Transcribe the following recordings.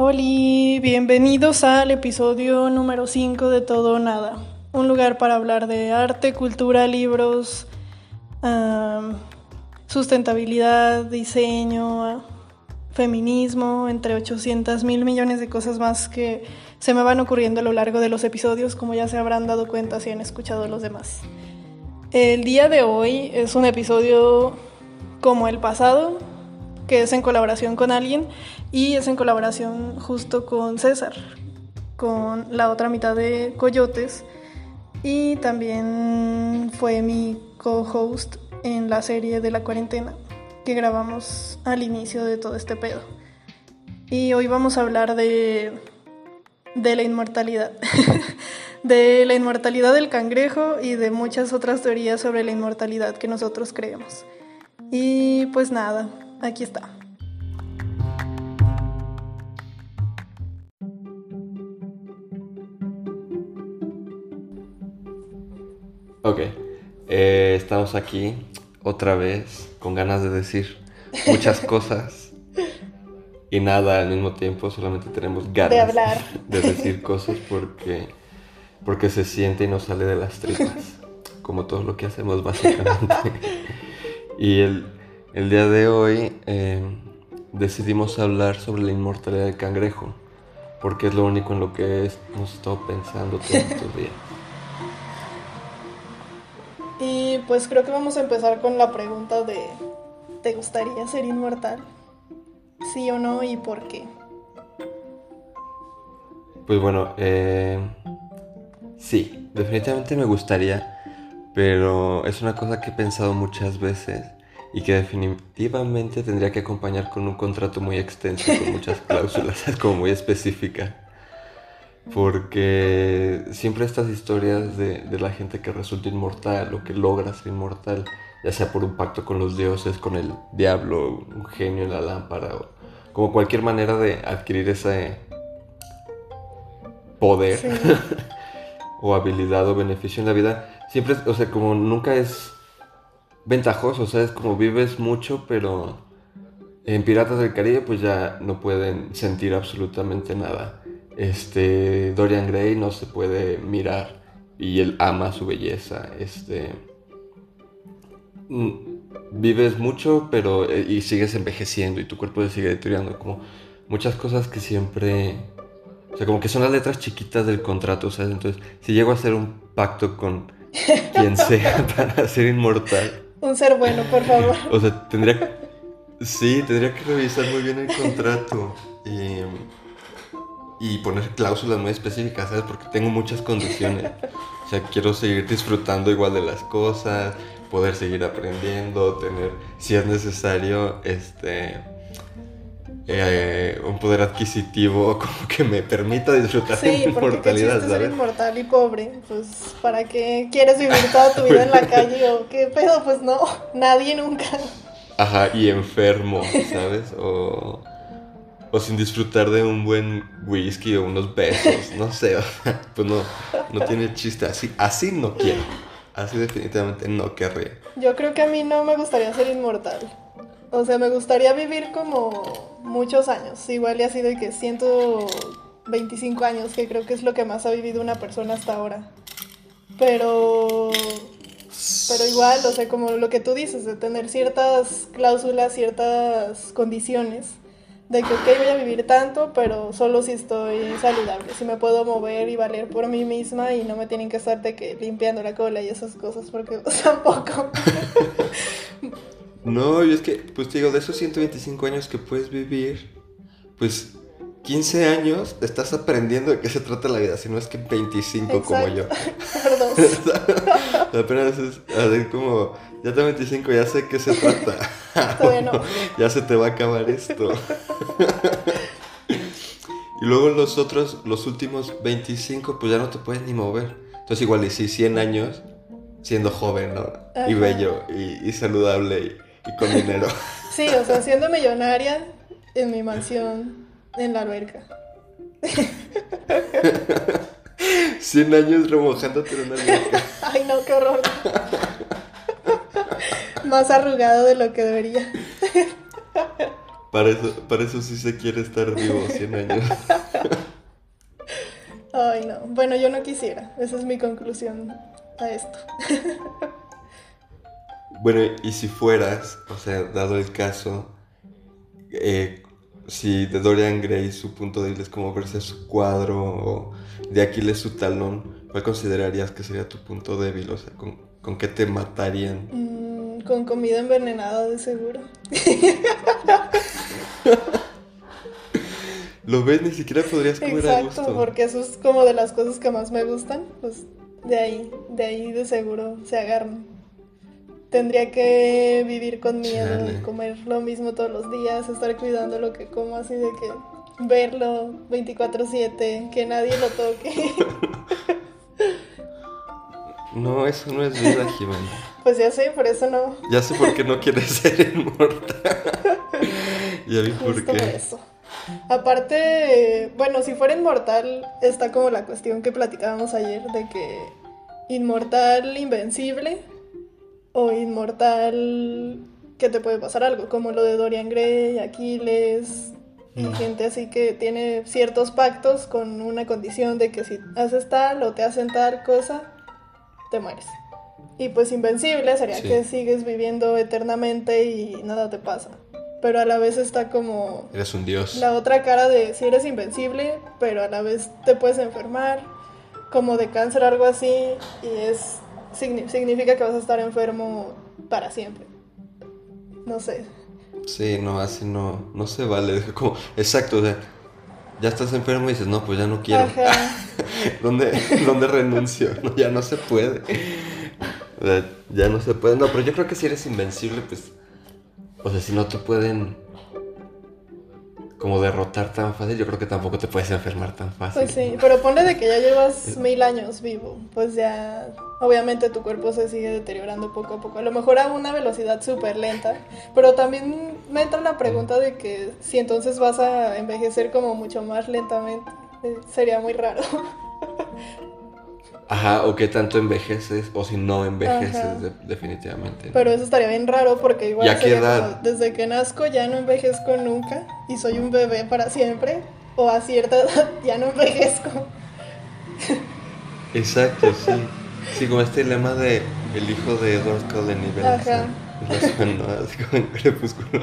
Hola, bienvenidos al episodio número 5 de Todo o Nada. Un lugar para hablar de arte, cultura, libros, sustentabilidad, diseño, feminismo, entre 800 mil millones de cosas más que se me van ocurriendo a lo largo de los episodios, como ya se habrán dado cuenta si han escuchado los demás. El día de hoy es un episodio como el pasado, que es en colaboración con alguien y es en colaboración justo con César, con la otra mitad de Coyotes y también fue mi co-host en la serie de la cuarentena que grabamos al inicio de todo este pedo. Y hoy vamos a hablar de de la inmortalidad. de la inmortalidad del cangrejo y de muchas otras teorías sobre la inmortalidad que nosotros creemos. Y pues nada, aquí está. Ok, eh, estamos aquí otra vez con ganas de decir muchas cosas y nada al mismo tiempo, solamente tenemos ganas De hablar. de decir cosas porque, porque se siente y nos sale de las tripas, como todo lo que hacemos básicamente. y el, el día de hoy eh, decidimos hablar sobre la inmortalidad del cangrejo, porque es lo único en lo que es- hemos estado pensando todos estos días. Pues creo que vamos a empezar con la pregunta de ¿te gustaría ser inmortal? ¿Sí o no y por qué? Pues bueno, eh, sí, definitivamente me gustaría, pero es una cosa que he pensado muchas veces y que definitivamente tendría que acompañar con un contrato muy extenso, con muchas cláusulas, como muy específica. Porque siempre estas historias de, de la gente que resulta inmortal o que logra ser inmortal, ya sea por un pacto con los dioses, con el diablo, un genio en la lámpara, o como cualquier manera de adquirir ese poder Sí. o habilidad o beneficio en la vida, siempre, es- o sea, como nunca es ventajoso, o sea, es como vives mucho, pero en Piratas del Caribe pues ya no pueden sentir absolutamente nada. Este, Dorian Gray no se puede mirar y él ama su belleza, este... mm, Vives mucho, pero eh, y sigues envejeciendo y tu cuerpo se sigue deteriorando, como muchas cosas que siempre o sea, como que son las letras chiquitas del contrato, ¿sabes? Entonces, si llego a hacer un pacto con quien sea para ser inmortal, Un ser bueno, por favor. o sea, tendría que... Sí, tendría que revisar muy bien el contrato y, y poner cláusulas muy específicas, ¿sabes? Porque tengo muchas condiciones. O sea, quiero seguir disfrutando igual de las cosas, poder seguir aprendiendo, tener, si es necesario, este... eh, un poder adquisitivo como que me permita disfrutar de Sí, mi porque qué inmortalidad, ser inmortal y pobre. Pues, ¿para qué quieres vivir toda tu vida en la calle o qué pedo? Pues no, nadie nunca. Ajá, y enfermo, ¿sabes? O, o sin disfrutar de un buen whisky o unos besos, no sé, pues no, no tiene chiste, así, así no quiero, así definitivamente no querría. Yo creo que a mí no me gustaría ser inmortal. O sea, me gustaría vivir como muchos años. Igual y así de que 125 años, que creo que es lo que más ha vivido una persona hasta ahora. Pero... Pero igual, o sea, como lo que tú dices, de tener ciertas cláusulas, ciertas condiciones. De que, ok, voy a vivir tanto, pero solo si estoy saludable. Si me puedo mover y valer por mí misma y no me tienen que estar de que limpiando la cola y esas cosas, porque tampoco. No, y es que, pues te digo, de esos 125 años que puedes vivir, pues 15 años estás aprendiendo de qué se trata la vida, si no es que 25 como yo. Perdón. Apenas es así como, ya tengo 25, ya sé qué se trata. Todavía no. ya se te va a acabar esto. y luego los otros, los últimos 25, pues ya no te puedes ni mover. Entonces igual y sí, 100 años siendo joven, ¿no? Y bello, y, y saludable, y, y con dinero. Sí, o sea, siendo millonaria en mi mansión en la alberca. 100 años remojándote en una alberca. Ay, no, qué horror. Más arrugado de lo que debería. Para eso, para eso sí se quiere estar vivo 100 años. Ay, no. Bueno, yo no quisiera. Esa es mi conclusión a esto. Bueno, y si fueras, o sea, dado el caso, eh, si de Dorian Gray su punto débil es como verse su cuadro o de Aquiles su talón, ¿cuál considerarías que sería tu punto débil? O sea, ¿con, con qué te matarían? Mm, con comida envenenada, de seguro. Lo ves, ni siquiera podrías comer a Exacto, gusto. porque eso es como de las cosas que más me gustan. Pues de ahí, de ahí de seguro se agarran. Tendría que vivir con miedo, Chale. comer lo mismo todos los días, estar cuidando lo que como, así de que verlo 24/7, que nadie lo toque. No, eso no es vida, Jimena. pues ya sé, por eso no. Ya sé por qué no quieres ser inmortal. ya vi por Justo por qué. eso. Aparte, bueno, si fuera inmortal, está como la cuestión que platicábamos ayer de que inmortal invencible o inmortal que te puede pasar algo, como lo de Dorian Gray, Aquiles y gente así que tiene ciertos pactos con una condición de que si haces tal o te hacen tal cosa, te mueres. Y pues invencible sería Sí. que sigues viviendo eternamente y nada te pasa. Pero a la vez está como Eres un dios. la otra cara de si eres invencible, pero a la vez te puedes enfermar, como de cáncer o algo así, y es signi- significa que vas a estar enfermo para siempre. No sé. Sí, no, así no, no se vale. Como, exacto, o sea, ya estás enfermo y dices, no, pues ya no quiero. Ajá. ¿Dónde, ¿Dónde renuncio? No, ya no se puede. Ya no se puede. No, pero yo creo que si eres invencible, pues. O sea, si no te pueden. Como derrotar tan fácil, yo creo que tampoco te puedes enfermar tan fácil. Pues sí, pero ponle de que ya llevas mil años vivo, pues ya obviamente tu cuerpo se sigue deteriorando poco a poco, a lo mejor a una velocidad súper lenta, pero también me entra la pregunta de que si entonces vas a envejecer como mucho más lentamente, sería muy raro. Ajá, o qué tanto envejeces, o si no envejeces, Ajá. de- definitivamente. Pero eso estaría bien raro porque igual ¿Y a qué sería edad? como, desde que nazco ya no envejezco nunca y soy un bebé para siempre, o a cierta edad ya no envejezco. Exacto, sí. Sí, como este lema de el hijo de Edward Cullen y Bella. ¿no? Así como en Crepúsculo,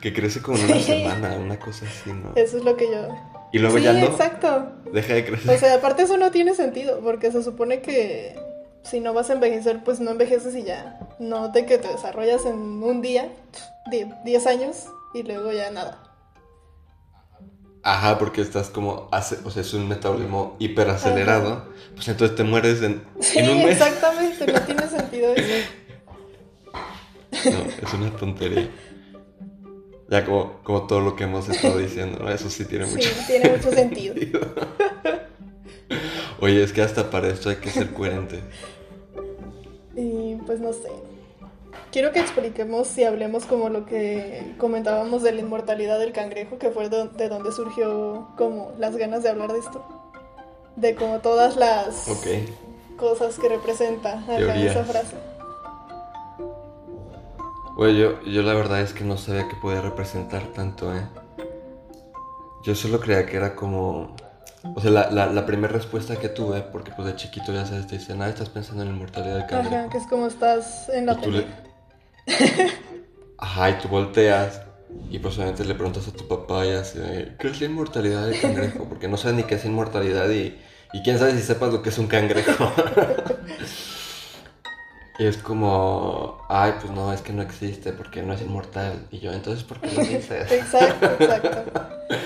que crece como en una semana, una cosa así, ¿no? Eso es lo que yo... Y luego sí, ya no, exacto. deja de crecer. O sea, aparte eso no tiene sentido, porque se supone que si no vas a envejecer, pues no envejeces y ya. No de que te desarrollas en un día, 10 años, y luego ya nada. Ajá, porque estás como, hace, o sea, es un metabolismo hiperacelerado, pues entonces te mueres en, Sí, en un mes. exactamente, no tiene sentido eso. No, es una tontería. Ya como, como todo lo que hemos estado diciendo, ¿no? Eso sí tiene Sí, mucho tiene mucho sentido. Oye, es que hasta para esto hay que ser coherente. Y pues no sé. Quiero que expliquemos y hablemos como lo que comentábamos de la inmortalidad del cangrejo, que fue de donde surgió como las ganas de hablar de esto. De como todas las cosas que representa Teorías. esa frase. Güey, yo, yo la verdad es que no sabía que podía representar tanto, ¿eh? Yo solo creía que era como... O sea, la, la, la primera respuesta que tuve, porque pues de chiquito ya sabes, te dicen, ah, estás pensando en la inmortalidad del cangrejo. Ajá, que es como estás en la Y tú le- pelea. Ajá, y tú volteas y pues obviamente le preguntas a tu papá y así, ¿qué es la inmortalidad del cangrejo? Porque no sabes ni qué es inmortalidad y, y quién sabe si sepas lo que es un cangrejo. y es como, ay, pues no, es que no existe porque no es inmortal. Y yo, entonces, ¿por qué lo dices? Exacto, exacto.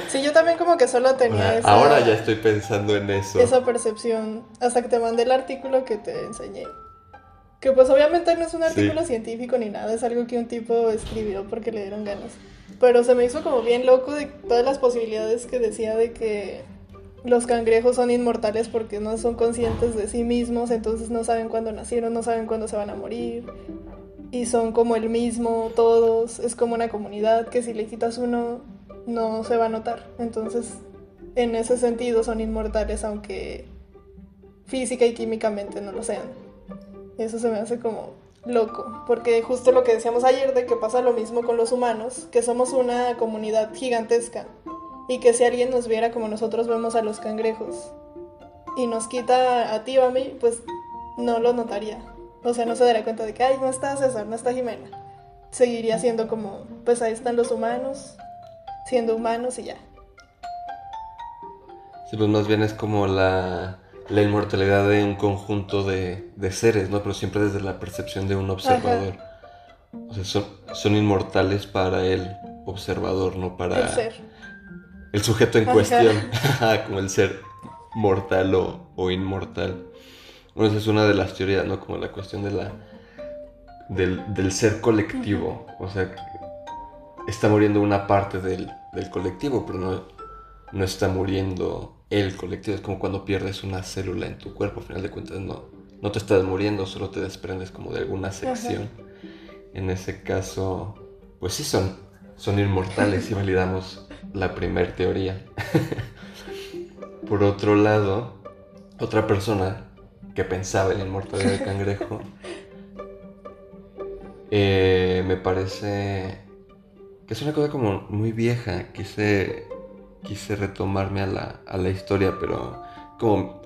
Sí, yo también como que solo tenía esa, Ahora ya estoy pensando en eso. esa percepción hasta que te mandé el artículo que te enseñé. Que pues obviamente no es un Sí. artículo científico ni nada, es algo que un tipo escribió porque le dieron ganas. Pero se me hizo como bien loco de todas las posibilidades que decía de que los cangrejos son inmortales porque no son conscientes de sí mismos, entonces no saben cuándo nacieron, no saben cuándo se van a morir. Y son como el mismo todos, es como una comunidad que si le quitas uno no se va a notar. Entonces, en ese sentido son inmortales aunque física y químicamente no lo sean. Eso se me hace como loco, porque justo lo que decíamos ayer de que pasa lo mismo con los humanos, que somos una comunidad gigantesca y que si alguien nos viera como nosotros vemos a los cangrejos y nos quita a ti o a mí, pues no lo notaría. O sea, no se daría cuenta de que, ay, no está César, no está Jimena. Seguiría siendo como, pues ahí están los humanos, siendo humanos y ya. Sí, pues más bien es como la, la inmortalidad de un conjunto de, de, seres, ¿no? Pero siempre desde la percepción de un observador. O sea, son, son, inmortales para el observador, no para el, ser. El sujeto en cuestión, como el ser mortal o, o, inmortal. Bueno, esa es una de las teorías, ¿no? Como la cuestión de la del, del ser colectivo. O sea, está muriendo una parte del, del colectivo, pero no, no está muriendo el colectivo. Es como cuando pierdes una célula en tu cuerpo, al final de cuentas no, no te estás muriendo, solo te desprendes como de alguna sección. En ese caso, pues sí son, son inmortales si validamos la primer teoría. Por otro lado, otra persona que pensaba en la inmortalidad del cangrejo, eh, me parece que es una cosa como muy vieja. Quise quise retomarme a la, a la historia, pero como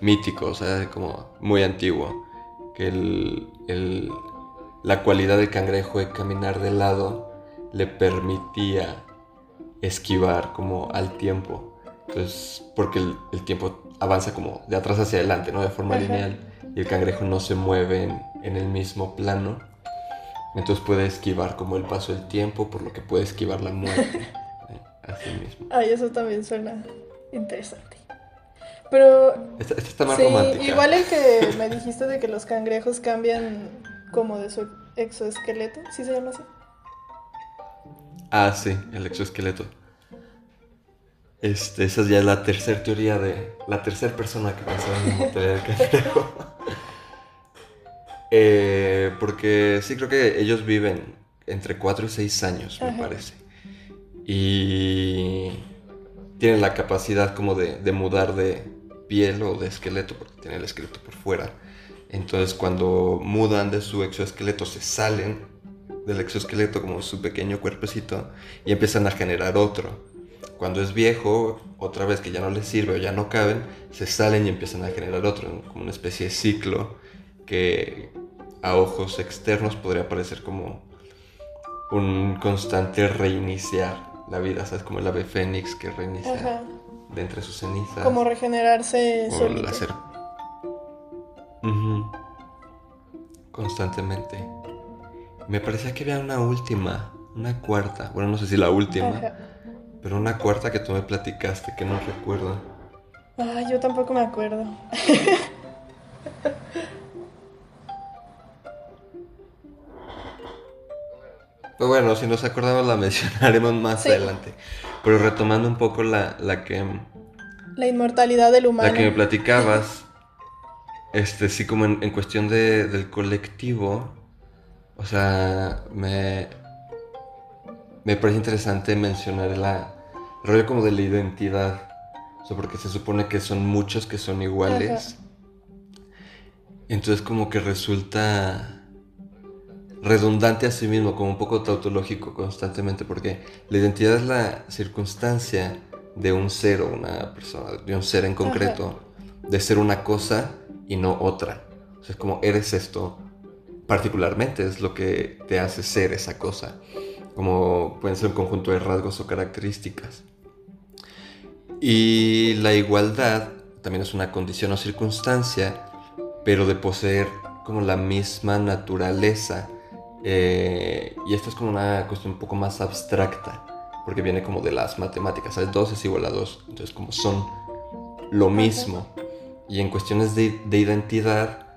mítico, o sea, como muy antiguo. Que el, el, la cualidad del cangrejo de caminar de lado le permitía esquivar como al tiempo. Entonces, porque el, el tiempo avanza como de atrás hacia adelante, ¿no? De forma lineal. Y el cangrejo no se mueve en, en el mismo plano. Entonces puede esquivar como el paso del tiempo, por lo que puede esquivar la muerte. Así mismo. Ay, eso también suena interesante. Pero. Esta, está más romántica. Igual el que me dijiste de que los cangrejos cambian como de su exoesqueleto, ¿sí se llama así? Ah, sí, el exoesqueleto. Este, esa ya es la tercera teoría de la tercera persona que pensaba en la mortalidad del cangrejo. eh, porque sí creo que ellos viven entre 4 y 6 años, me parece y tienen la capacidad como de, de, mudar de piel o de esqueleto, porque tienen el esqueleto por fuera. Entonces cuando mudan de su exoesqueleto se salen del exoesqueleto como su pequeño cuerpecito y empiezan a generar otro. Cuando es viejo, otra vez que ya no les sirve o ya no caben, se salen y empiezan a generar otro, como una especie de ciclo que a ojos externos podría parecer como un constante reiniciar la vida, ¿sabes? Como el ave fénix que reinicia de entre sus cenizas. Como regenerarse o el hacer... Constantemente. Me parecía que había una última, una cuarta. Bueno, no sé si la última, pero una cuarta que tú me platicaste que no recuerdo. Ah, yo tampoco me acuerdo. Pues bueno, si nos acordamos la mencionaremos más adelante. Pero retomando un poco la, la que... La inmortalidad del humano. La que me platicabas, este, sí como en, cuestión de, del colectivo, o sea, me, me parece interesante mencionar la, el rollo como de la identidad. O sea, porque se supone que son muchos que son iguales. Entonces como que resulta redundante a sí mismo, como un poco tautológico constantemente, porque la identidad es la circunstancia de un ser o una persona, de un ser en concreto, de ser una cosa y no otra. O sea, es como eres esto particularmente, es lo que te hace ser esa cosa. Como pueden ser un conjunto de rasgos o características. Y la igualdad también es una condición o circunstancia, pero de poseer como la misma naturaleza eh, y esto es como una cuestión un poco más abstracta, porque viene como de las matemáticas, ¿sabes? 2 es igual a 2, entonces como son lo mismo. Y en cuestiones de, identidad,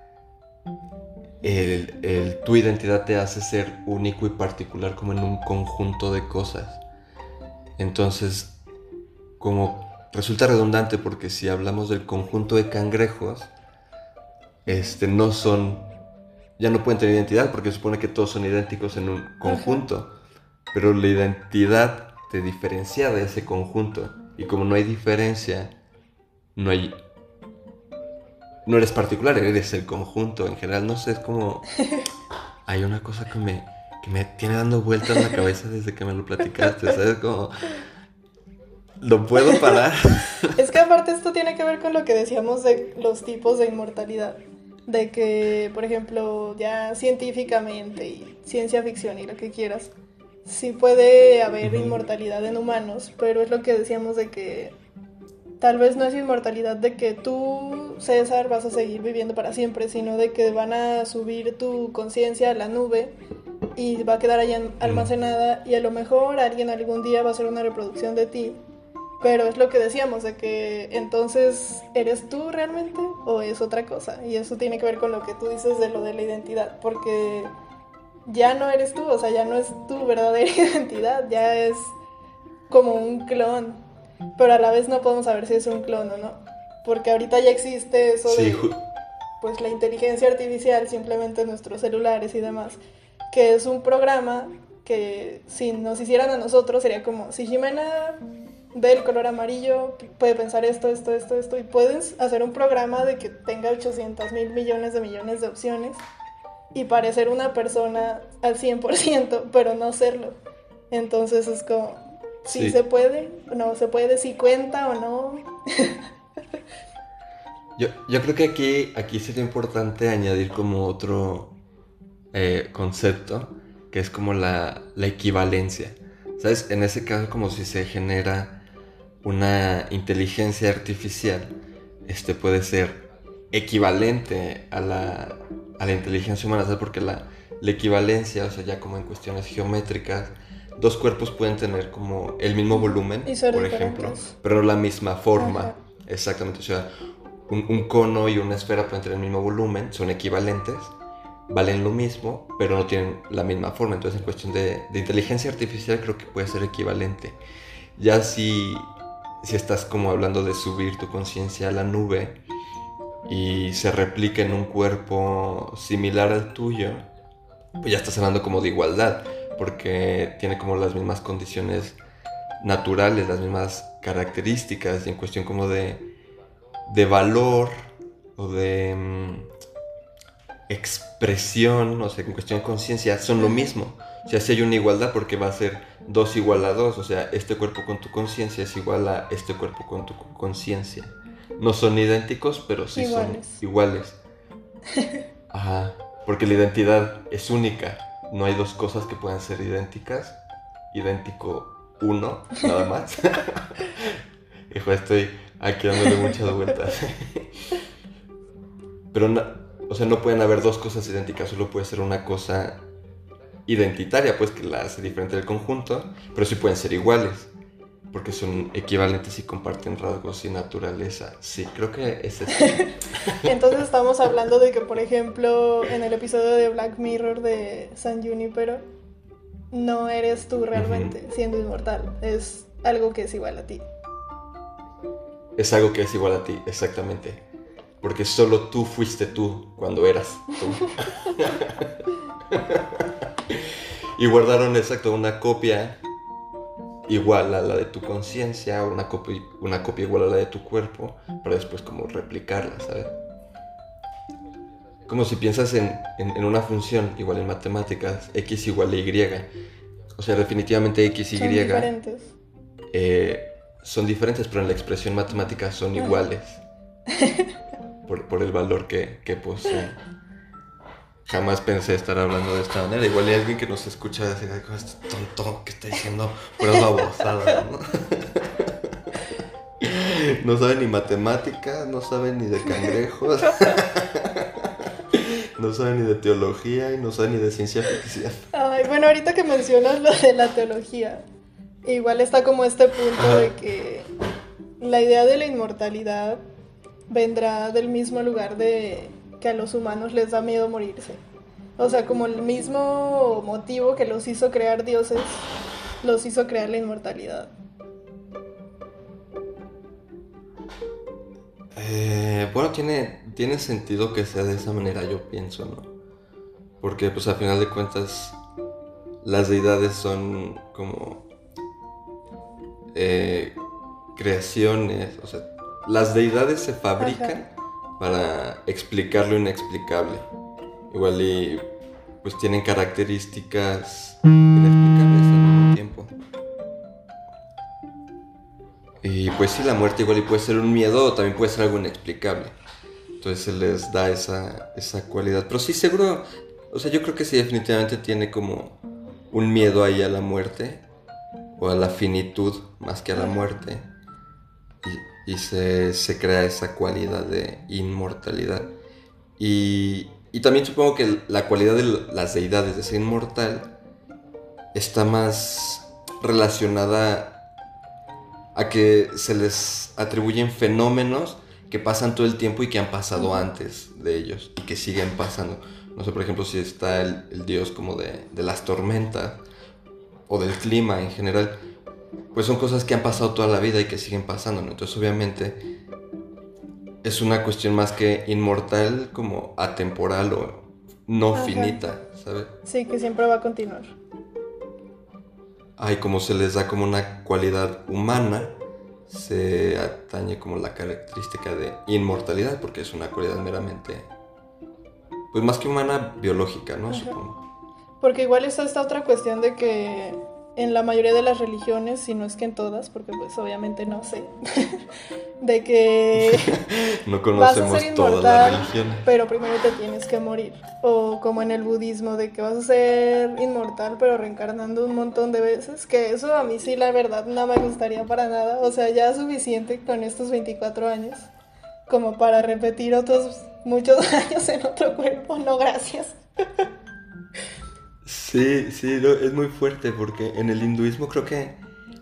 el, tu identidad te hace ser único y particular como en un conjunto de cosas. Entonces, como resulta redundante porque si hablamos del conjunto de cangrejos, este, no son ya no pueden tener identidad porque supone que todos son idénticos en un conjunto. Pero la identidad te diferencia de ese conjunto. Y como no hay diferencia, no hay. No eres particular, eres el conjunto. En general, no sé, es como. hay una cosa que me, que me tiene dando vueltas en la cabeza desde que me lo platicaste, ¿sabes? Como... Lo puedo parar. es que aparte esto tiene que ver con lo que decíamos de los tipos de inmortalidad. De que, por ejemplo, ya científicamente y ciencia ficción y lo que quieras, sí puede haber inmortalidad en humanos, pero es lo que decíamos de que tal vez no es inmortalidad de que tú, César, vas a seguir viviendo para siempre, sino de que van a subir tu conciencia a la nube y va a quedar ahí almacenada y a lo mejor alguien algún día va a hacer una reproducción de ti. Pero es lo que decíamos, de que entonces eres tú realmente o es otra cosa. Y eso tiene que ver con lo que tú dices de lo de la identidad, porque ya no eres tú, o sea, ya no es tu verdadera identidad, ya es como un clon pero a la vez no podemos saber si es un clon o no. Porque ahorita ya existe eso de pues la inteligencia artificial simplemente en nuestros celulares y demás, que es un programa que si nos hicieran a nosotros sería como si Jimena ve el color amarillo, puede pensar esto, esto, esto, esto, y puedes hacer un programa de que tenga 800 mil millones de millones de opciones y parecer una persona al 100%, pero no serlo. Entonces es como, si se puede, no se puede, si cuenta o no. yo, yo creo que aquí, aquí sería importante añadir como otro eh, concepto, que es como la, la equivalencia. ¿Sabes? En ese caso, como si se genera una inteligencia artificial, este puede ser equivalente a la, a la inteligencia humana, ¿sabes? Porque la, la equivalencia, o sea, ya como en cuestiones geométricas, dos cuerpos pueden tener como el mismo volumen, por ejemplo, pero no la misma forma. Exactamente, o sea, un, cono y una esfera pueden tener el mismo volumen, son equivalentes, valen lo mismo, pero no tienen la misma forma. Entonces, en cuestión de, inteligencia artificial, creo que puede ser equivalente. Ya si, si estás como hablando de subir tu conciencia a la nube y se replica en un cuerpo similar al tuyo, pues ya estás hablando como de igualdad porque tiene como las mismas condiciones naturales, las mismas características y en cuestión como de, de valor o de mm, expresión, o sea, en cuestión de conciencia, son lo mismo. O sea, si hay una igualdad porque va a ser dos igual a dos, o sea, este cuerpo con tu conciencia es igual a este cuerpo con tu conciencia. No son idénticos, pero sí son iguales. Ajá, porque la identidad es única no hay dos cosas que puedan ser idénticas. Idéntico uno, nada más. Hijo, estoy aquí dándole muchas vueltas. Pero, no, o sea, no pueden haber dos cosas idénticas, solo puede ser una cosa identitaria, pues que la hace diferente del conjunto, pero sí pueden ser iguales, porque son equivalentes y comparten rasgos y naturaleza. Sí, creo que es eso. Entonces estamos hablando de que, por ejemplo, en el episodio de Black Mirror de San Junipero, no eres tú realmente siendo inmortal, es algo que es igual a ti. Es algo que es igual a ti, exactamente. Porque solo tú fuiste tú cuando eras tú. y guardaron exacto una copia igual a la de tu conciencia, una copia, una copia igual a la de tu cuerpo, para después como replicarla, ¿sabes? Como si piensas en, una función, igual en matemáticas, x igual a y. O sea, definitivamente x y son diferentes. Eh, son diferentes, pero en la expresión matemática son iguales. por, el valor que, que poseen. Jamás pensé estar hablando de esta manera. Igual hay alguien que nos escucha decir, este tonto que está diciendo puras babosadas, ¿no? no sabe ni matemáticas, no sabe ni de cangrejos, no sabe ni de teología y no sabe ni de ciencia ficción. Ay, bueno, ahorita que mencionas lo de la teología, igual está como este punto de que la idea de la inmortalidad vendrá del mismo lugar de que a los humanos les da miedo morirse. O sea, como el mismo motivo que los hizo crear dioses, los hizo crear la inmortalidad. Eh, bueno, tiene, tiene sentido que sea de esa manera, yo pienso, ¿no? Porque pues al final de cuentas las deidades son como eh, creaciones, o sea, las deidades se fabrican para explicar lo inexplicable. Igual y pues tienen características inexplicables al mismo tiempo. Y pues sí, la muerte igual y puede ser un miedo o también puede ser algo inexplicable. Entonces se les da esa, esa cualidad. Pero sí, seguro, o sea, yo creo que sí definitivamente tiene como un miedo ahí a la muerte o a la finitud más que a la muerte. Y, se, crea esa cualidad de inmortalidad. Y, y también supongo que la cualidad de las deidades de ser inmortal está más relacionada a que se les atribuyen fenómenos que pasan todo el tiempo y que han pasado antes de ellos y que siguen pasando. No sé, por ejemplo, si está el, dios como de, las tormentas o del clima en general, pues son cosas que han pasado toda la vida y que siguen pasando, Entonces, obviamente, es una cuestión más que inmortal, como atemporal o no finita, ¿sabes? Sí, que siempre va a continuar. Ay, como se les da como una cualidad humana, se atañe como la característica de inmortalidad, porque es una cualidad meramente, pues más que humana, biológica, ¿no? Supongo. Porque igual está esta otra cuestión de que en la mayoría de las religiones, si no es que en todas, porque pues obviamente no sé, de que no conocemos vas a ser inmortal, pero primero te tienes que morir. O como en el budismo, de que vas a ser inmortal, pero reencarnando un montón de veces, que eso a mí sí la verdad no me gustaría para nada. O sea, ya es suficiente con estos 24 años como para repetir otros muchos años en otro cuerpo. No, gracias. Sí, sí, es muy fuerte porque en el hinduismo creo que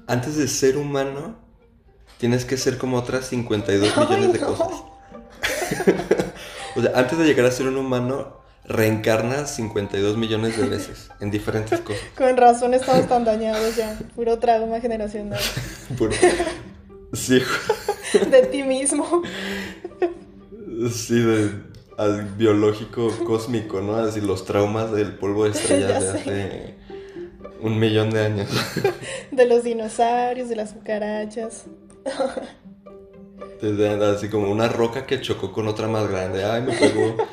antes de ser humano tienes que ser como otras 52 millones de cosas. o sea, antes de llegar a ser un humano reencarnas 52 millones de veces en diferentes cosas. Con razón estamos tan dañados ya, puro trauma generacional. Puro... Sí. de ti mismo. Sí, de al biológico cósmico, ¿no? Así los traumas del polvo de estrellas de hace un millón de años. De los dinosaurios, de las cucarachas. Así como una roca que chocó con otra más grande. Ay, me pegó.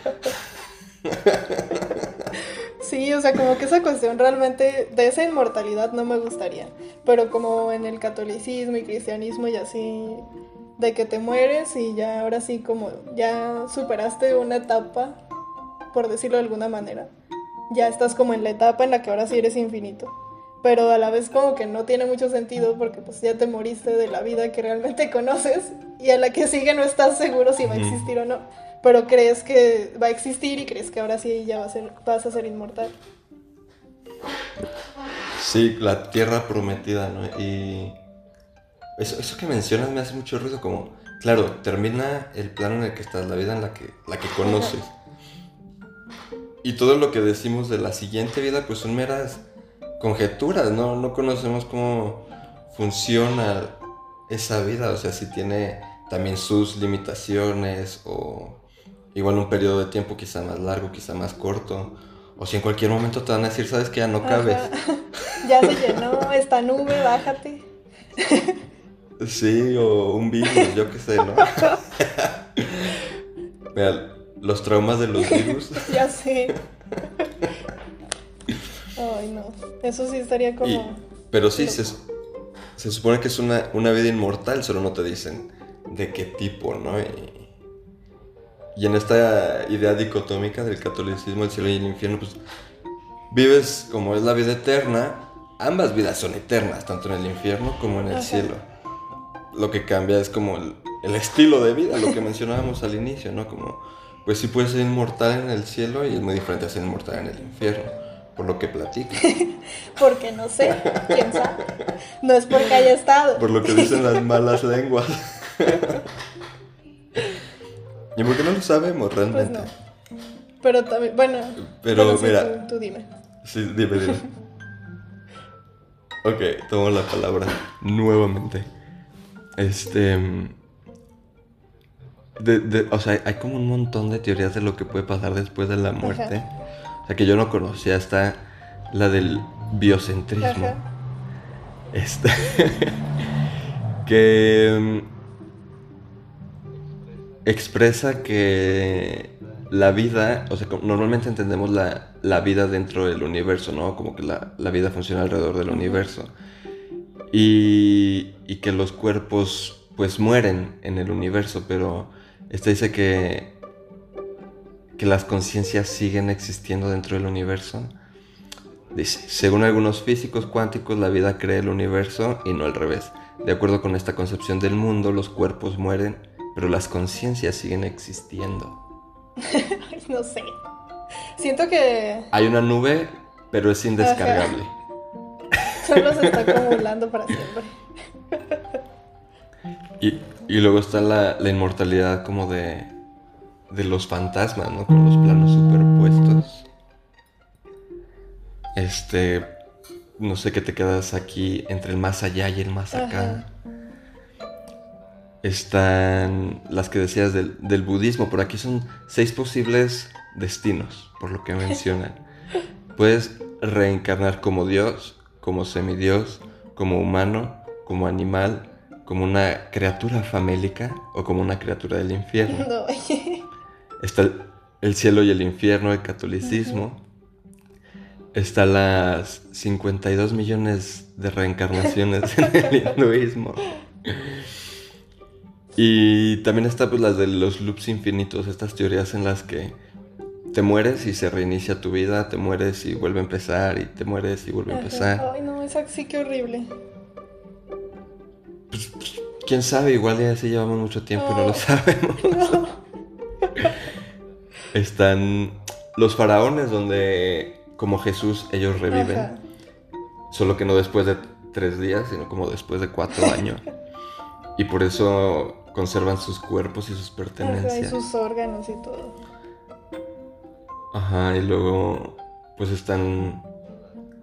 Sí, o sea, como que esa cuestión realmente de esa inmortalidad no me gustaría. Pero como en el catolicismo y cristianismo y así, de que te mueres y ya ahora sí como ya superaste una etapa, por decirlo de alguna manera. Ya estás como en la etapa en la que ahora sí eres infinito. Pero a la vez como que no tiene mucho sentido porque pues ya te moriste de la vida que realmente conoces y a la que sigue no estás seguro si va a existir o no. Pero crees que va a existir y crees que ahora sí ya va a ser, vas a ser inmortal. Sí, la tierra prometida, ¿no? Y eso, eso que mencionas me hace mucho ruido, como, claro, termina el plano en el que estás, la vida en la que, la que conoces. Y todo lo que decimos de la siguiente vida, pues son meras conjeturas, ¿no? No conocemos cómo funciona esa vida, o sea, si tiene también sus limitaciones o igual un periodo de tiempo quizá más largo, quizá más corto, o si en cualquier momento te van a decir, sabes que ya no cabes. ya se llenó esta nube, bájate. Sí, o un virus, yo qué sé, ¿no? Mira, los traumas de los virus. ya sé. Ay, no. Eso sí estaría como. pero sí, se, se, supone que es una, una, vida inmortal, solo no te dicen de qué tipo, ¿no? Y, y en esta idea dicotómica del catolicismo, el cielo y el infierno, pues vives como es la vida eterna. Ambas vidas son eternas, tanto en el infierno como en el cielo lo que cambia es como el, estilo de vida, lo que mencionábamos al inicio, ¿no? Como, pues sí puedes ser inmortal en el cielo y es muy diferente a ser inmortal en el infierno, por lo que platico. porque no sé, quién sabe. No es porque haya estado. Por lo que dicen las malas lenguas. ¿Y por qué no lo sabemos realmente? Pues no. Pero también, bueno. Pero mira. tú, dime. Sí, dime, dime. ok, tomo la palabra nuevamente. Este. o sea, hay como un montón de teorías de lo que puede pasar después de la muerte. O sea, que yo no conocía hasta la del biocentrismo. Este. que. Mm, expresa que la vida, o sea, normalmente entendemos la, la, vida dentro del universo, ¿no? Como que la, la vida funciona alrededor del universo. Y, y, que los cuerpos pues mueren en el universo, pero esta dice que, que las conciencias siguen existiendo dentro del universo. Dice, según algunos físicos cuánticos, la vida crea el universo y no al revés. De acuerdo con esta concepción del mundo, los cuerpos mueren, pero las conciencias siguen existiendo. no sé. Siento que... Hay una nube, pero es indescargable. Solo se está acumulando para siempre. y, y, luego está la, la, inmortalidad como de, de los fantasmas, ¿no? Con los planos superpuestos. Este, no sé qué te quedas aquí entre el más allá y el más acá. Están las que decías del, del, budismo, por aquí son seis posibles destinos, por lo que mencionan. Puedes reencarnar como Dios, como semidios, como humano, como animal, como una criatura famélica o como una criatura del infierno. Está el, el, cielo y el infierno, el catolicismo, está las 52 millones de reencarnaciones en el hinduismo. Y también está pues las de los loops infinitos, estas teorías en las que te mueres y se reinicia tu vida, te mueres y vuelve a empezar y te mueres y vuelve a empezar. Ay, no, esa sí que horrible. Pues, quién sabe, igual ya así llevamos mucho tiempo y no lo sabemos. Están los faraones donde como Jesús, ellos reviven. Solo que no después de tres días, sino como después de cuatro años. y por eso conservan sus cuerpos y sus pertenencias. y sus órganos y todo. Ajá, y luego pues están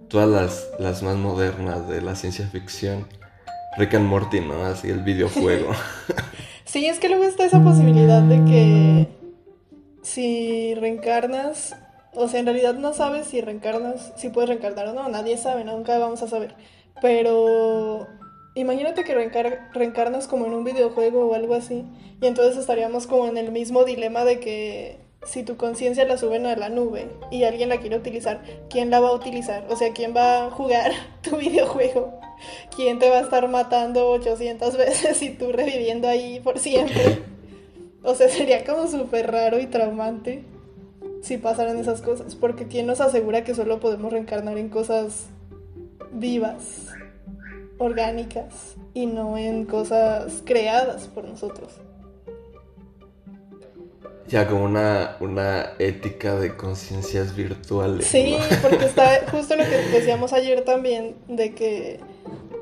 todas las, las más modernas de la ciencia ficción. Rick and Morty, ¿no? Así el videojuego. sí, es que luego está esa posibilidad de que si reencarnas o sea, en realidad no sabes si reencarnas, si puedes reencarnar o no, nadie sabe, nunca vamos a saber. Pero imagínate que reencarnas como en un videojuego o algo así, y entonces estaríamos como en el mismo dilema de que si tu conciencia la suben a la nube y alguien la quiere utilizar, ¿quién la va a utilizar? O sea, ¿quién va a jugar tu videojuego? ¿Quién te va a estar matando 800 veces y tú reviviendo ahí por siempre? O sea, sería como súper raro y traumante si pasaran esas cosas, porque ¿quién nos asegura que solo podemos reencarnar en cosas vivas, orgánicas, y no en cosas creadas por nosotros? Ya como una, una ética de conciencias virtuales. Sí, porque está justo lo que decíamos ayer también, de que,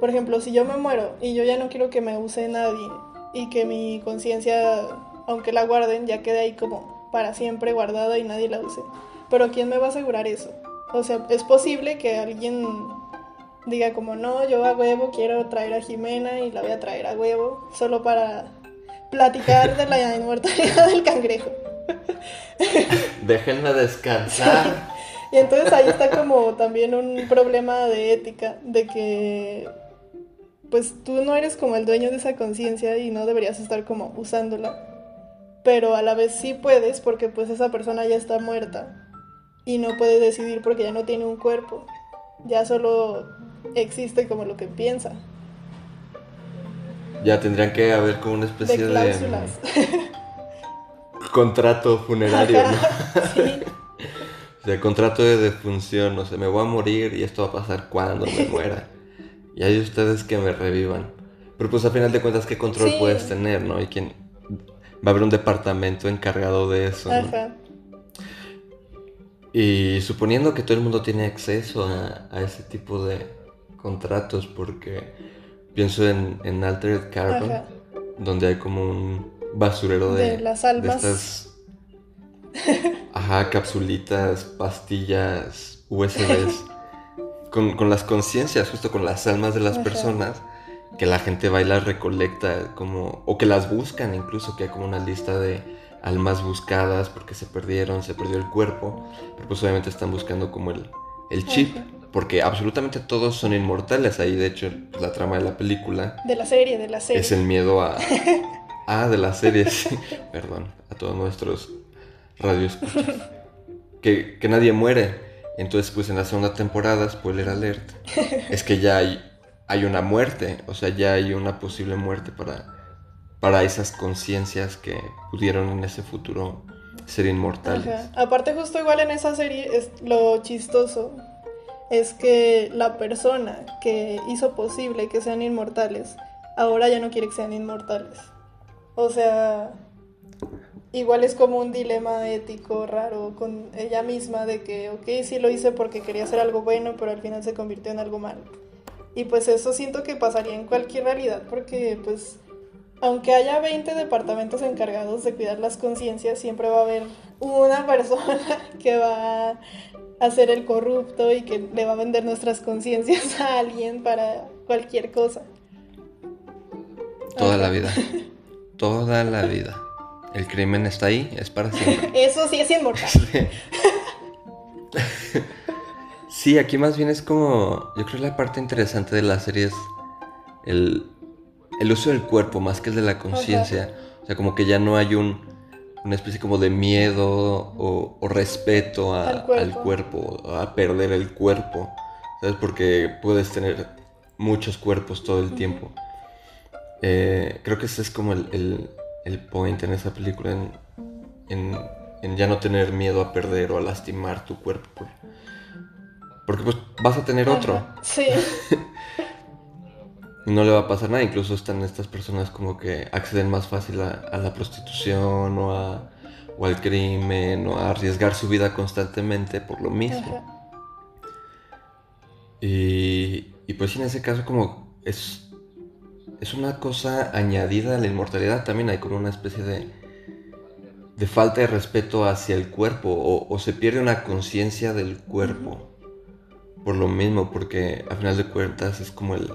por ejemplo, si yo me muero y yo ya no quiero que me use nadie y que mi conciencia, aunque la guarden, ya quede ahí como para siempre guardada y nadie la use. Pero ¿quién me va a asegurar eso? O sea, es posible que alguien diga como, no, yo a huevo quiero traer a Jimena y la voy a traer a huevo, solo para platicar de la inmortalidad del cangrejo. Déjenme descansar. Y entonces ahí está como también un problema de ética, de que pues tú no eres como el dueño de esa conciencia y no deberías estar como usándola pero a la vez sí puedes porque pues esa persona ya está muerta y no puede decidir porque ya no tiene un cuerpo, ya solo existe como lo que piensa. Ya tendrían que haber como una especie de, cláusulas. contrato funerario, ¿no? sí. o sea, contrato de defunción, o sea, me voy a morir y esto va a pasar cuando me muera. y hay ustedes que me revivan. Pero pues a final de cuentas, ¿qué control puedes tener, no? Y quién, va a haber un departamento encargado de eso. Y suponiendo que todo el mundo tiene acceso a, ese tipo de contratos, porque pienso en, en Altered Carbon, donde hay como un basurero de, las almas. De estas, ajá, capsulitas, pastillas, USBs, con, con las conciencias, justo con las almas de las personas que la gente va y las recolecta como o que las buscan incluso que hay como una lista de almas buscadas porque se perdieron, se perdió el cuerpo, pero pues obviamente están buscando como el, el chip, porque absolutamente todos son inmortales, ahí de hecho la trama de la película. De la serie, de la serie. Es el miedo a... ah, de la serie, sí, perdón, a todos nuestros radio escuchas. que, que nadie muere. Entonces, pues en la segunda temporada, spoiler alert, es que ya hay, hay una muerte, o sea, ya hay una posible muerte para, para esas conciencias que pudieron en ese futuro ser inmortales. Aparte, justo igual en esa serie, es lo chistoso es que la persona que hizo posible que sean inmortales, ahora ya no quiere que sean inmortales. O sea, igual es como un dilema ético raro con ella misma de que, ok, sí lo hice porque quería hacer algo bueno, pero al final se convirtió en algo malo. Y pues eso siento que pasaría en cualquier realidad porque pues aunque haya 20 departamentos encargados de cuidar las conciencias, siempre va a haber una persona que va a ser el corrupto y que le va a vender nuestras conciencias a alguien para cualquier cosa. Toda la vida. Toda la vida. El crimen está ahí, es para siempre. Eso sí es inmortal. Sí. aquí más bien es como. Yo creo que la parte interesante de la serie es el, uso del cuerpo más que el de la conciencia. O sea, como que ya no hay un, una especie como de miedo o, respeto al, cuerpo. a perder el cuerpo. ¿Sabes? Porque puedes tener muchos cuerpos todo el tiempo. Eh, creo que ese es como el el point en esa película, en, ya no tener miedo a perder o a lastimar tu cuerpo. porque pues vas a tener otro. Sí. no le va a pasar nada. Incluso están estas personas como que acceden más fácil a, la prostitución o, a, o al crimen o a arriesgar su vida constantemente por lo mismo. Y, y pues en ese caso como es es una cosa añadida a la inmortalidad. También hay como una especie de, de falta de respeto hacia el cuerpo o, se pierde una conciencia del cuerpo. Por lo mismo, porque a final de cuentas es como el...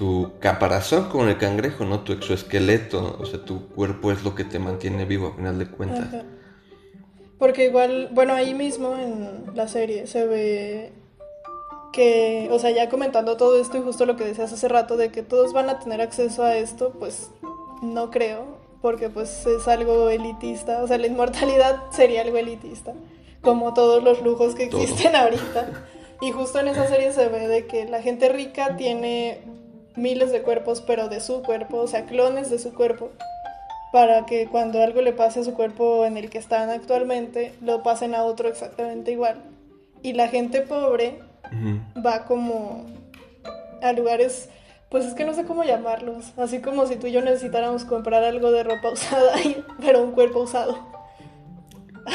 Tu caparazón como el cangrejo, ¿no? Tu exoesqueleto, o sea, tu cuerpo es lo que te mantiene vivo a final de cuentas. Porque igual, bueno, ahí mismo en la serie se ve que, o sea, ya comentando todo esto y justo lo que decías hace rato de que todos van a tener acceso a esto, pues no creo, porque pues es algo elitista, o sea, la inmortalidad sería algo elitista, como todos los lujos que existen ahorita. Y justo en esa serie se ve de que la gente rica tiene miles de cuerpos, pero de su cuerpo, o sea, clones de su cuerpo, para que cuando algo le pase a su cuerpo en el que están actualmente, lo pasen a otro exactamente igual. Y la gente pobre va como a lugares, pues es que no sé cómo llamarlos, así como si tú y yo necesitáramos comprar algo de ropa usada, pero un cuerpo usado.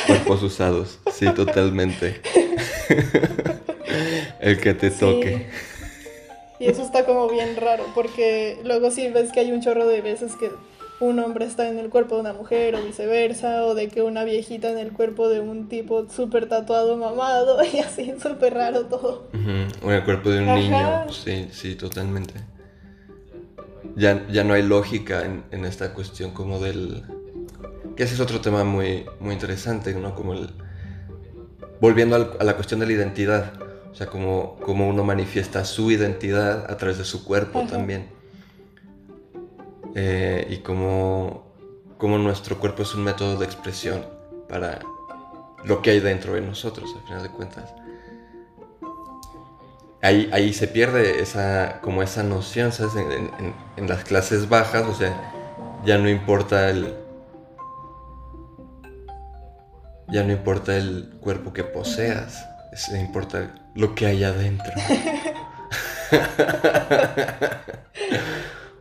Cuerpos usados, sí, totalmente. El que te toque. Y eso está como bien raro, porque luego sí ves que hay un chorro de veces que un hombre está en el cuerpo de una mujer o viceversa, o de que una viejita en el cuerpo de un tipo súper tatuado, mamado, y así, súper raro todo. O en el cuerpo de un niño, sí, sí, totalmente. Ya, ya no hay lógica en, esta cuestión como del... Que ese es otro tema muy, muy interesante, ¿no? Como el... Volviendo a la cuestión de la identidad, o sea, como, como uno manifiesta su identidad a través de su cuerpo también. Eh, y cómo, nuestro cuerpo es un método de expresión para lo que hay dentro de nosotros, al final de cuentas. Ahí, ahí se pierde esa, como esa noción, ¿sabes? En, las clases bajas, o sea, ya no importa el... Ya no importa el cuerpo que poseas, importa lo que hay adentro.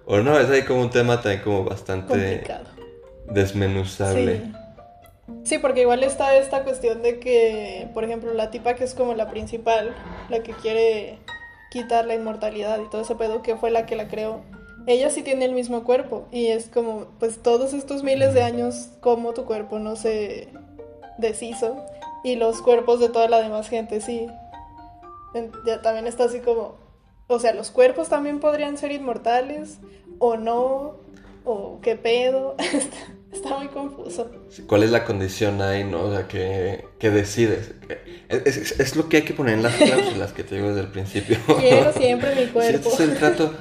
O no, es ahí como un tema también como bastante desmenuzable. Sí. porque igual está esta cuestión de que, por ejemplo, la tipa que es como la principal, la que quiere quitar la inmortalidad y todo ese pedo, que fue la que la creó, ella sí tiene el mismo cuerpo y es como, pues todos estos miles de años, como tu cuerpo no se deshizo y los cuerpos de toda la demás gente sí. Ya también está así como, o sea, los cuerpos también podrían ser inmortales o no, o qué pedo. Está muy confuso. ¿Cuál es la condición ahí, no? O sea, que, decides. Es, lo que hay que poner en las cláusulas que te digo desde el principio. Quiero siempre mi cuerpo. Si este es el trato,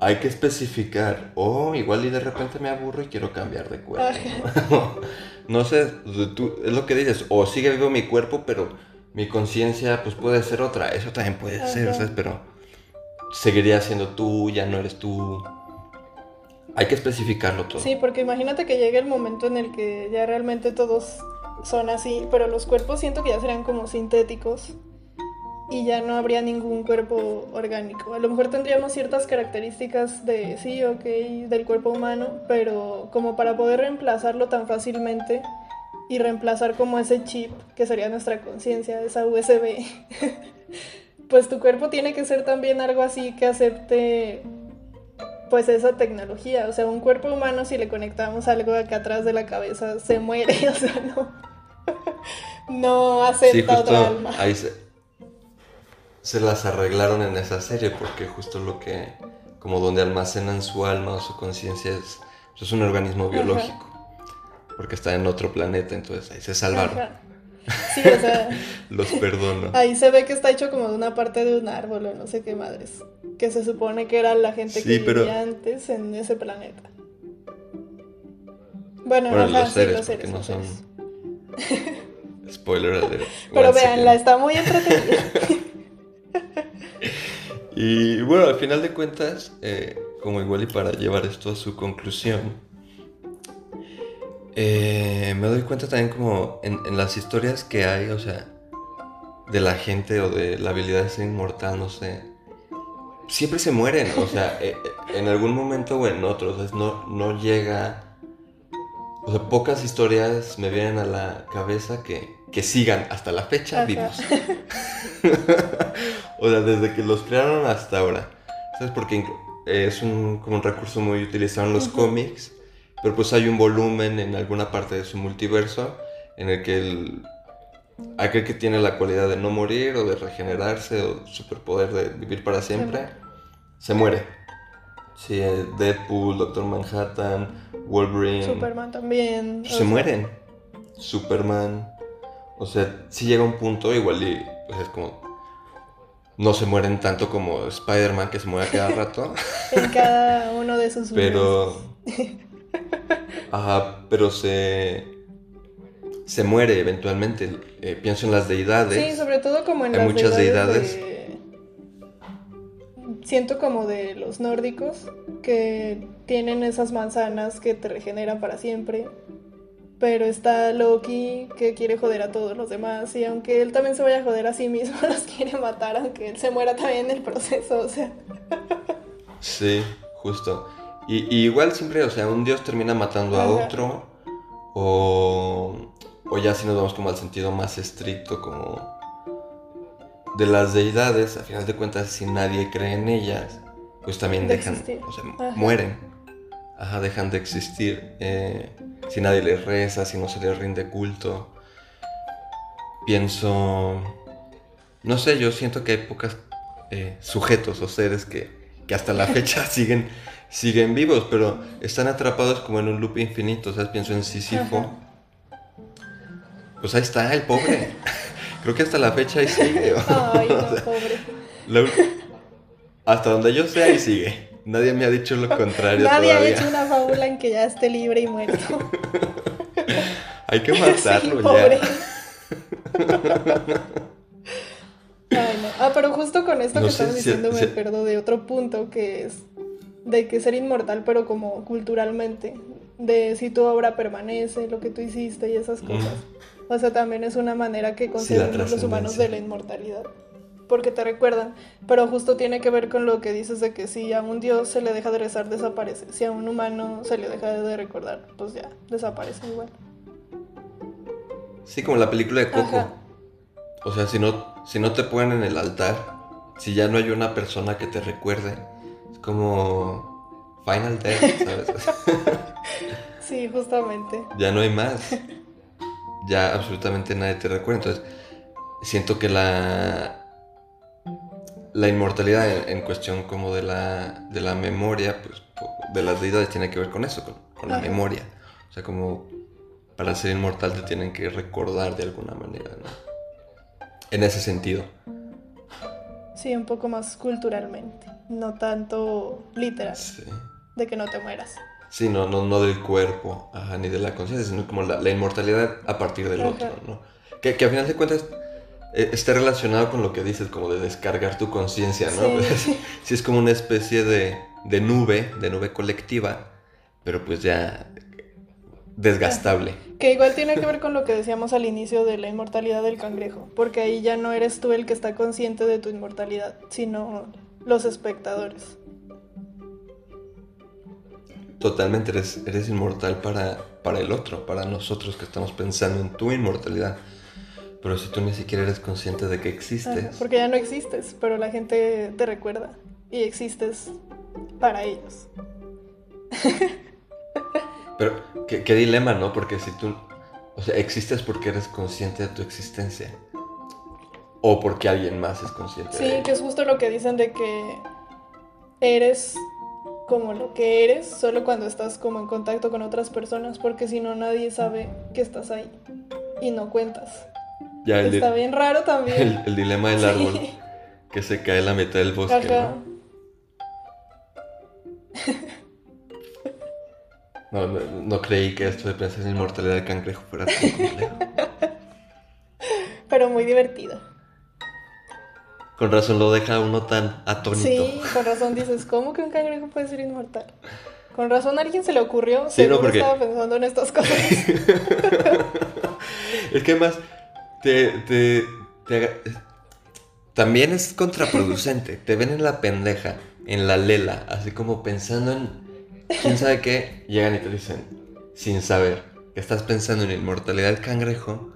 hay que especificar. O igual y de repente me aburro y quiero cambiar de cuerpo. no sé, tú, es lo que dices. O sigue vivo mi cuerpo, pero mi conciencia pues puede ser otra. Eso también puede ser, ¿sabes? Pero seguiría siendo tú, ya no eres tú. Hay que especificarlo todo. Sí, porque imagínate que llegue el momento en el que ya realmente todos son así, pero los cuerpos siento que ya serían como sintéticos y ya no habría ningún cuerpo orgánico. A lo mejor tendríamos ciertas características de sí, ok, del cuerpo humano, pero como para poder reemplazarlo tan fácilmente y reemplazar como ese chip que sería nuestra conciencia, esa USB, pues tu cuerpo tiene que ser también algo así que acepte pues esa tecnología. O sea, un cuerpo humano si le conectamos algo acá atrás de la cabeza se muere, o sea, no, no acepta otra alma. Ahí se, las arreglaron en esa serie porque justo lo que, como donde almacenan su alma o su conciencia es, es un organismo biológico. Porque está en otro planeta, entonces ahí se salvaron. Sí, o sea. Los perdono. Ahí se ve que está hecho como de una parte de un árbol o no sé qué madres. Que se supone que era la gente que vivía antes en ese planeta. Bueno, bueno los seres, los seres, no son. Spoiler alert. Pero veanla, está muy entretenida. y bueno, al final de cuentas, eh, como igual y para llevar esto a su conclusión, eh, me doy cuenta también como en, las historias que hay, o sea, de la gente o de la habilidad de ser inmortal, no sé, siempre se mueren, o sea, eh, eh, en algún momento o en otro, o sea, no, no llega, o sea, pocas historias me vienen a la cabeza que, que sigan hasta la fecha vivos. o sea, desde que los crearon hasta ahora, ¿sabes? Porque es un, como un recurso muy utilizado en los cómics pero pues hay un volumen en alguna parte de su multiverso en el que el, aquel que tiene la cualidad de no morir o de regenerarse o superpoder de vivir para siempre, se muere. Sí, eh, Deadpool, Doctor Manhattan, Wolverine. Superman también. Se mueren. Superman. O sea, si llega un punto igual y pues es como... No se mueren tanto como Spider-Man que se muere cada rato. en cada uno de sus Pero... Ajá, pero se. Se muere eventualmente. Eh, pienso en las deidades. Sí, sobre todo como en Hay las muchas deidades. Siento como de los nórdicos que tienen esas manzanas que te regeneran para siempre. Pero está Loki que quiere joder a todos los demás. Y aunque él también se vaya a joder a sí mismo, los quiere matar, aunque él se muera también en el proceso. O sea. Sí, justo. Y, igual siempre, o sea, un dios termina matando a otro, o, o ya si nos vamos como al sentido más estricto, como de las deidades, a final de cuentas, si nadie cree en ellas, pues también dejan, o sea, mueren. Ajá, dejan de existir. Eh, si nadie les reza, si no se les rinde culto. Pienso. No sé, yo siento que hay pocos eh, sujetos o seres que, que hasta la fecha siguen siguen vivos, pero están atrapados como en un loop infinito. O sea, pienso en Sísifo. Pues ahí está, el pobre. Creo que hasta la fecha ahí sigue. Ay, no, pobre. hasta donde yo sé, ahí sigue. Nadie me ha dicho lo contrario. Nadie ha hecho una fábula en que ya esté libre y muerto. Hay que matarlo ya. Ay, no. Ah, pero justo con esto que estás diciendo me acuerdo de otro punto que es de que ser inmortal, pero como culturalmente, de si tu obra permanece, lo que tú hiciste y esas cosas. O sea, también es una manera que concebimos los humanos de la inmortalidad. Porque te recuerdan, pero justo tiene que ver con lo que dices de que si a un dios se le deja de rezar, desaparece. Si a un humano se le deja de recordar, pues ya, desaparece igual. Sí, como la película de Coco. O sea, si no, si no te ponen en el altar, si ya no hay una persona que te recuerde, como Final Death, ¿sabes? sí, justamente. Ya no hay más. Ya absolutamente nadie te recuerda. Entonces, siento que la la inmortalidad en, cuestión como de la, de la memoria, pues de las deidades tiene que ver con eso, con, la memoria. O sea, como para ser inmortal te tienen que recordar de alguna manera, ¿no? En ese sentido. Sí, un poco más culturalmente. No tanto literal, Sí. de que no te mueras. Sí, no, no, no del cuerpo, ajá, ni de la conciencia, sino como la, la inmortalidad a partir del Ajá. otro, ¿no? Que, que a final de cuentas eh, está relacionado con lo que dices, como de descargar tu conciencia, ¿no? Sí. sí, es como una especie de, de nube, de nube colectiva, pero pues ya desgastable. Que igual tiene que ver con lo que decíamos al inicio de la inmortalidad del cangrejo, porque ahí ya no eres tú el que está consciente de tu inmortalidad, sino los espectadores. Totalmente eres, eres inmortal para, para el otro, para nosotros que estamos pensando en tu inmortalidad. Pero si tú ni siquiera eres consciente de que Ajá, existes, porque ya no existes, pero la gente te recuerda y existes para ellos. Pero qué, qué dilema, ¿no? Porque si tú, o sea, existes porque eres consciente de tu existencia. O porque alguien más es consciente de Sí, que es justo lo que dicen de que eres como lo que eres solo cuando estás como en contacto con otras personas, porque si no nadie sabe que estás ahí y no cuentas. Ya el, di- Está bien raro también. el- el dilema del Sí. árbol que se cae en la mitad del bosque. ¿no? No, no- no creí que esto de pensar en la inmortalidad del cangrejo fuera tan complejo. Pero muy divertido. Con razón lo deja uno tan atónito. Sí, con razón dices, ¿cómo que un cangrejo puede ser inmortal? Con razón a alguien se le ocurrió, Sí, no, porque- estaba pensando en estas cosas. Es que además te, te- te también es contraproducente. te ven en la pendeja, en la lela, así como pensando en quién sabe qué. Llegan y te dicen, sin saber, estás pensando en la inmortalidad del cangrejo.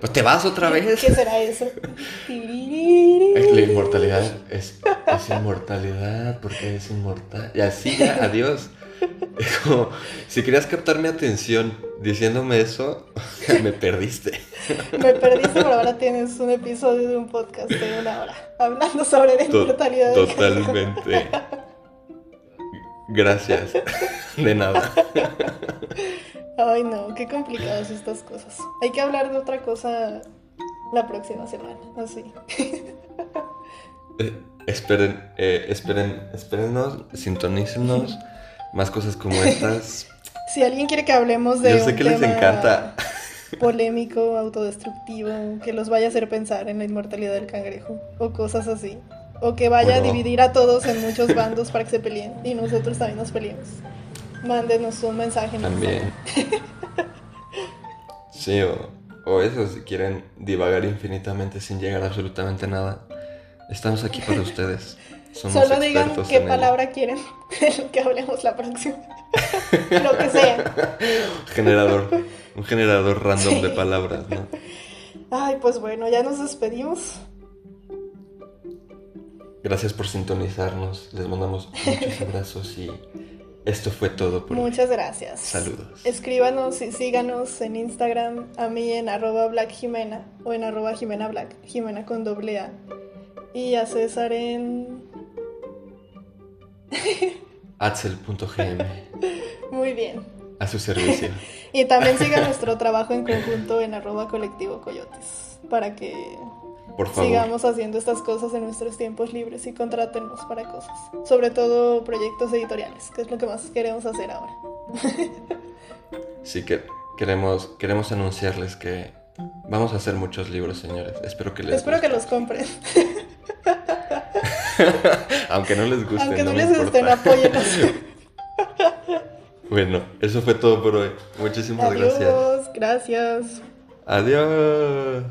Pues te vas otra vez. ¿Qué será eso? Es La inmortalidad es, es inmortalidad, porque es inmortal. Y así ya, adiós. Es como, si querías captar mi atención diciéndome eso, me perdiste. Me perdiste, pero ahora tienes un episodio de un podcast de una hora hablando sobre la inmortalidad del. Totalmente. Gracias. De nada. Ay, no, qué complicadas estas cosas. Hay que hablar de otra cosa la próxima semana, así. Eh, esperen, eh, esperen, espérennos, sintonícenos. Más cosas como estas. Si alguien quiere que hablemos de Yo sé un que les tema encanta. polémico, autodestructivo, que los vaya a hacer pensar en la inmortalidad del cangrejo o cosas así, o que vaya Bueno. a dividir a todos en muchos bandos para que se peleen y nosotros también nos peleemos. Mándenos un mensaje. en También. Sí, o, o eso, si quieren divagar infinitamente sin llegar a absolutamente nada. Estamos aquí para ustedes. Somos Solo digan qué en ello. palabra quieren que hablemos la próxima. lo que sea. Generador. Un generador random Sí. de palabras, ¿no? Ay, pues bueno, ya nos despedimos. Gracias por sintonizarnos. Les mandamos muchos abrazos y esto fue todo por hoy. Muchas gracias. Saludos. Escríbanos y síganos en Instagram, a mí en arroba Black Jimena o en arroba Jimena Black, Jimena con doble A. Y a César en... Axel.gm. Muy bien. A su servicio. Y también sigan nuestro trabajo en conjunto en arroba colectivo coyotes para que Por favor. sigamos haciendo estas cosas en nuestros tiempos libres y contrátenos para cosas. Sobre todo proyectos editoriales, que es lo que más queremos hacer ahora. Sí que queremos, queremos anunciarles que vamos a hacer muchos libros, señores. Espero que les Espero que los compren. Aunque no les guste, Aunque no, les gusten, apóyennos. Bueno, eso fue todo por hoy. Muchísimas gracias. Adiós, gracias. Adiós.